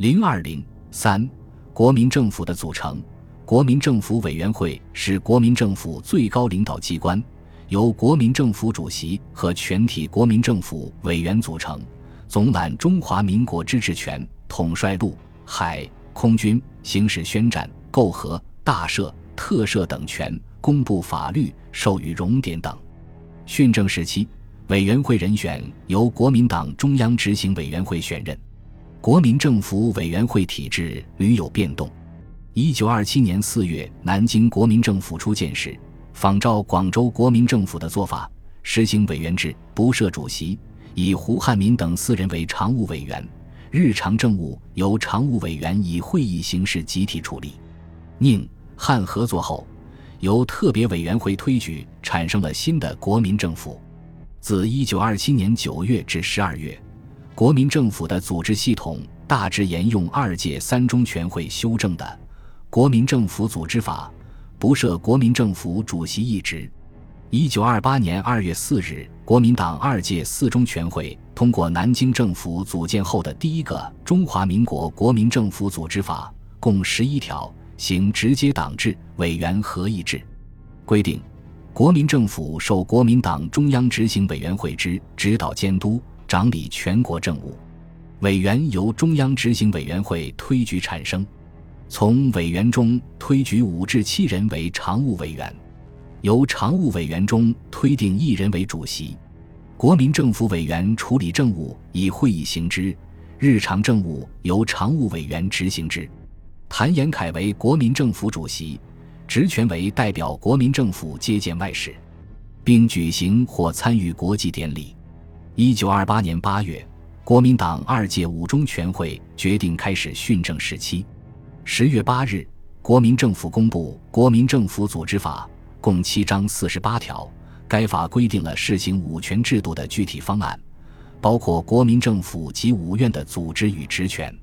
零二零三，国民政府的组成。国民政府委员会是国民政府最高领导机关，由国民政府主席和全体国民政府委员组成，总揽中华民国之治权，统帅陆、海、空军，行使宣战、媾和、大赦、特赦等权，公布法律、授予荣典等。训政时期，委员会人选由国民党中央执行委员会选任。国民政府委员会体制屡有变动。一九二七年四月，南京国民政府出建时，仿照广州国民政府的做法，实行委员制，不设主席，以胡汉民等四人为常务委员，日常政务由常务委员以会议形式集体处理。宁汉合作后，由特别委员会推举，产生了新的国民政府。自一九二七年九月至十二月，国民政府的组织系统大致沿用二届三中全会修正的。国民政府组织法不设国民政府主席一职。一九二八年二月四日，国民党二届四中全会通过南京政府组建后的第一个中华民国国民政府组织法，共十一条，行直接党制、委员合议制。规定，国民政府受国民党中央执行委员会之指导监督，掌理全国政务。委员由中央执行委员会推举产生。从委员中推举五至七人为常务委员，由常务委员中推定一人为主席。国民政府委员处理政务以会议行之，日常政务由常务委员执行之。谭延闿为国民政府主席，职权为代表国民政府接见外使，并举行或参与国际典礼。一九二八年八月，国民党二届五中全会决定开始训政时期。十月八日，国民政府公布《国民政府组织法》，共七章四十八条。该法规定了试行五权制度的具体方案，包括国民政府及五院的组织与职权，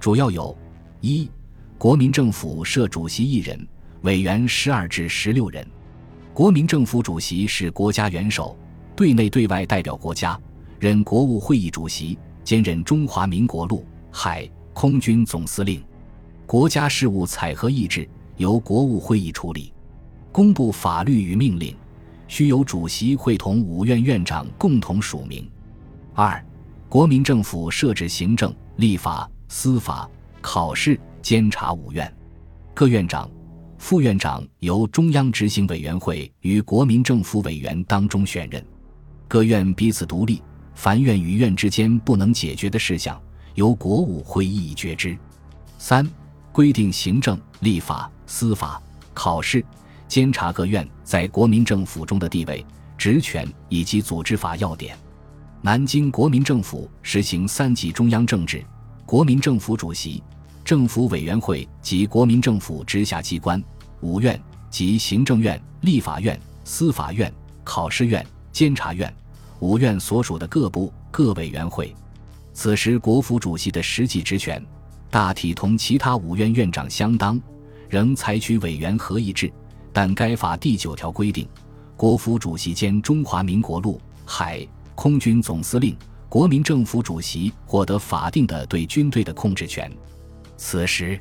主要有：一、国民政府设主席一人，委员十二至十六人。国民政府主席是国家元首，对内对外代表国家，任国务会议主席，兼任中华民国陆、海、空军总司令。国家事务采核议制由国务会议处理，公布法律与命令须由主席会同五院院长共同署名。二、国民政府设置行政、立法、司法、考试、监察五院，各院长、副院长由中央执行委员会与国民政府委员当中选任，各院彼此独立，凡院与院之间不能解决的事项，由国务会议决之。三。规定行政、立法、司法、考试、监察各院在国民政府中的地位、职权以及组织法要点。南京国民政府实行三级中央政治，国民政府主席、政府委员会及国民政府直辖机关五院及行政院、立法院、司法院、考试院、监察院五院所属的各部各委员会。此时国府主席的实际职权。大体同其他五院院长相当，仍采取委员合议制，但该法第九条规定，国府主席兼中华民国陆海空军总司令，国民政府主席获得法定的对军队的控制权。此时，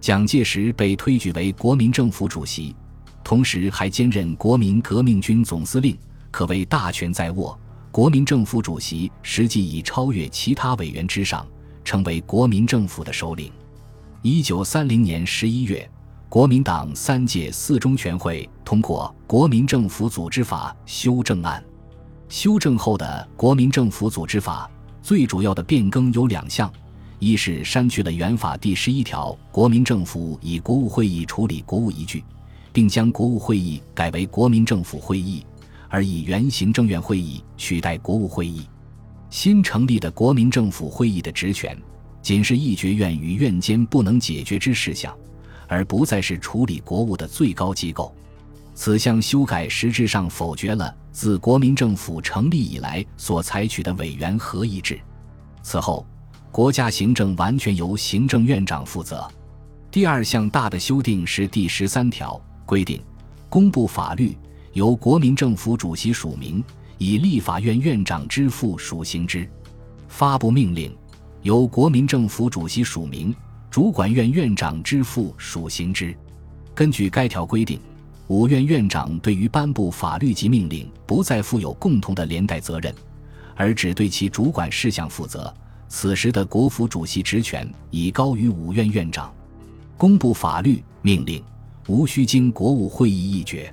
蒋介石被推举为国民政府主席，同时还兼任国民革命军总司令，可谓大权在握。国民政府主席实际已超越其他委员之上。成为国民政府的首领。一九三零年十一月，国民党三届四中全会通过《国民政府组织法》修正案。修正后的《国民政府组织法》最主要的变更有两项：一是删去了原法第十一条“国民政府以国务会议处理国务一句”，并将国务会议改为国民政府会议，而以原行政院会议取代国务会议。新成立的国民政府会议的职权，仅是议决院与院间不能解决之事项，而不再是处理国务的最高机构。此项修改实质上否决了自国民政府成立以来所采取的委员合议制。此后，国家行政完全由行政院长负责。第二项大的修订是第十三条，规定公布法律由国民政府主席署名。以立法院院长之父署行之，发布命令，由国民政府主席署名，主管院院长之父署行之。根据该条规定，五院院长对于颁布法律及命令不再负有共同的连带责任，而只对其主管事项负责。此时的国府主席职权已高于五院院长，公布法律命令无需经国务会议议决。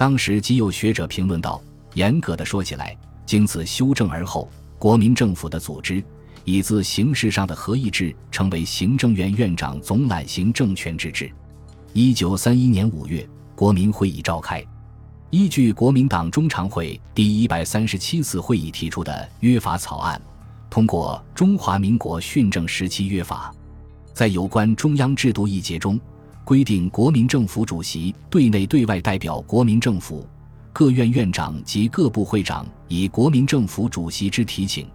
当时即有学者评论道：“严格的说起来，经此修正而后，国民政府的组织已自形式上的合议制，成为行政院院长总揽行政权之制。”一九三一年五月，国民会议召开，依据国民党中常会第一百三十七次会议提出的约法草案，通过《中华民国训政时期约法》。在有关中央制度一节中，规定国民政府主席对内对外代表国民政府，各院院长及各部会长以国民政府主席之提请，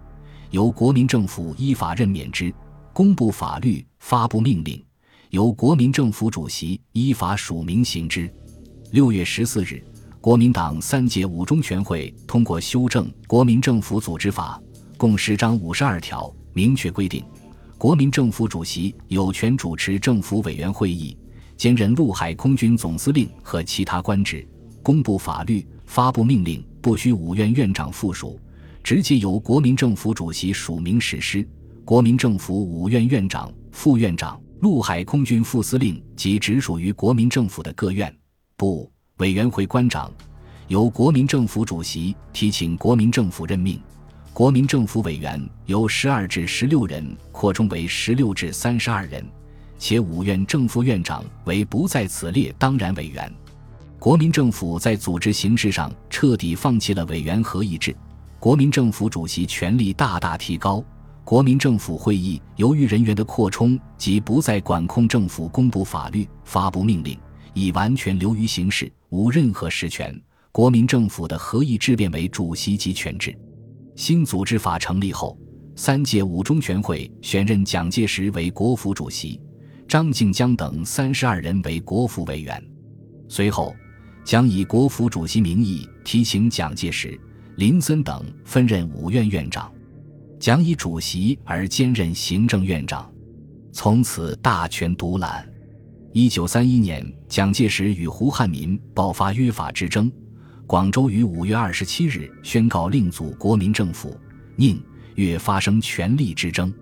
由国民政府依法任免之，公布法律，发布命令。由国民政府主席依法署名行之。六月十四日，国民党三届五中全会通过修正《国民政府组织法》，共十章五十二条，明确规定，国民政府主席有权主持政府委员会议，兼任陆海空军总司令和其他官职，公布法律、发布命令不需五院院长附属，直接由国民政府主席署名实施。国民政府五院院长、副院长。陆海空军副司令及直属于国民政府的各院部委员会官长，由国民政府主席提请国民政府任命。国民政府委员由十二至十六人扩充为十六至三十二人，且五院正副院长为不在此列当然委员。国民政府在组织形式上彻底放弃了委员合议制，国民政府主席权力大大提高。国民政府会议由于人员的扩充及不再管控政府公布法律、发布命令，已完全流于形式，无任何实权。国民政府的合议制变为主席级权制。新组织法成立后，三届五中全会选任蒋介石为国府主席，张静江等三十二人为国府委员。随后，将以国府主席名义提请蒋介石、林森等分任五院院长。蒋以主席而兼任行政院长，从此大权独揽。一九三一年，蒋介石与胡汉民爆发约法之争，广州于五月二十七日宣告另组国民政府，宁粤发生权力之争。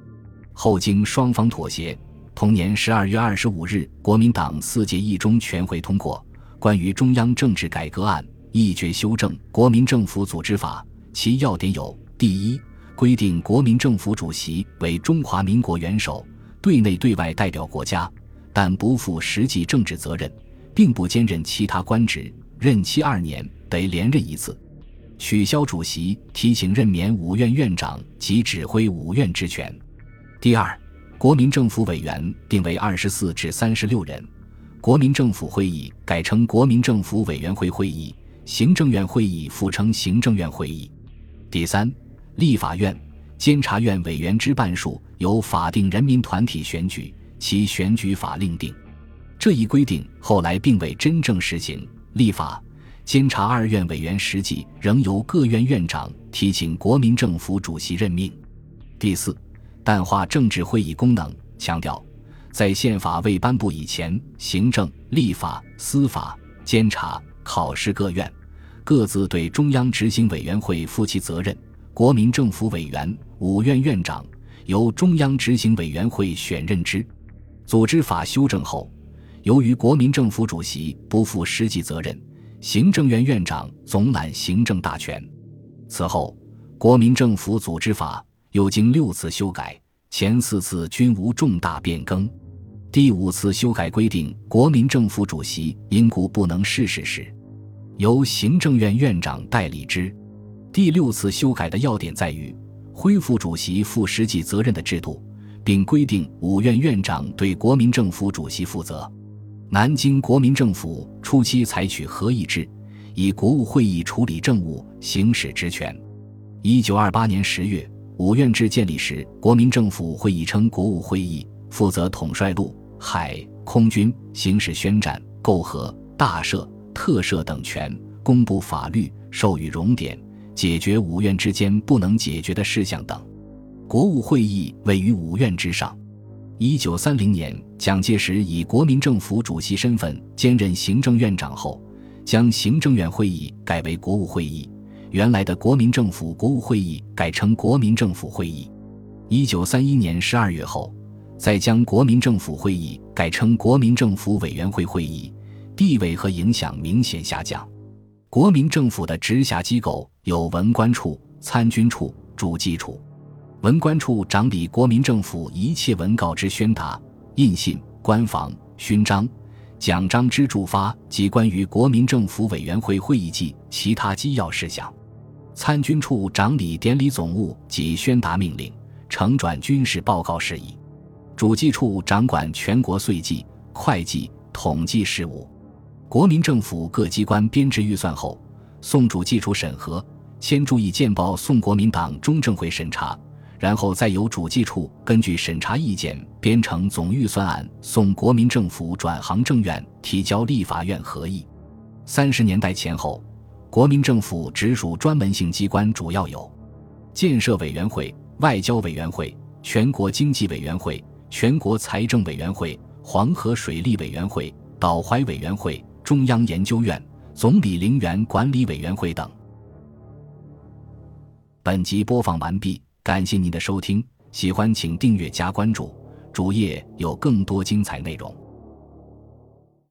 后经双方妥协，同年十二月二十五日，国民党四届一中全会通过《关于中央政治改革案》，议决修正《国民政府组织法》，其要点有：第一。规定国民政府主席为中华民国元首，对内对外代表国家，但不负实际政治责任，并不兼任其他官职，任期二年得连任一次。取消主席提请任免五院院长及指挥五院之权。第二，国民政府委员定为二十四至三十六人，国民政府会议改称国民政府委员会会议，行政院会议复称行政院会议。第三。立法院、监察院委员之半数由法定人民团体选举，其选举法另定。这一规定后来并未真正实行。立法、监察二院委员实际仍由各院院长提请国民政府主席任命。第四，淡化政治会议功能，强调在宪法未颁布以前，行政、立法、司法、监察、考试各院各自对中央执行委员会负其责任。国民政府委员、五院院长由中央执行委员会选任之。组织法修正后，由于国民政府主席不负实际责任，行政院院长总揽行政大权。此后，国民政府组织法又经六次修改，前四次均无重大变更。第五次修改规定，国民政府主席因故不能逝世时，由行政院院长代理之。第六次修改的要点在于恢复主席负实际责任的制度，并规定五院院长对国民政府主席负责。南京国民政府初期采取合议制，以国务会议处理政务，行使职权。一九二八年十月，五院制建立时，国民政府会议称国务会议，负责统帅陆海空军，行使宣战、媾和、大赦、特赦等权，公布法律，授予荣典。解决五院之间不能解决的事项等。国务会议位于五院之上。一九三零年，蒋介石以国民政府主席身份兼任行政院长后，将行政院会议改为国务会议，原来的国民政府国务会议改成国民政府会议。一九三一年十二月后，再将国民政府会议改成国民政府委员会会议，地位和影响明显下降。国民政府的直辖机构有文官处、参军处、主计处。文官处掌理国民政府一切文告之宣达、印信、官房、勋章、奖章之著发及关于国民政府委员会会议纪其他机要事项。参军处长理典礼总务及宣达命令、呈转军事报告事宜。主计处掌管全国税计、会计、统计事务。国民政府各机关编制预算后，送主计处审核，先注意见报送国民党中正会审查，然后再由主计处根据审查意见编成总预算案，送国民政府转行政院提交立法院合议。三十年代前后，国民政府直属专门性机关主要有建设委员会、外交委员会、全国经济委员会、全国财政委员会、黄河水利委员会、岛淮委员会。中央研究院、总理陵园管理委员会等。本集播放完毕，感谢您的收听，喜欢请订阅加关注，主页有更多精彩内容。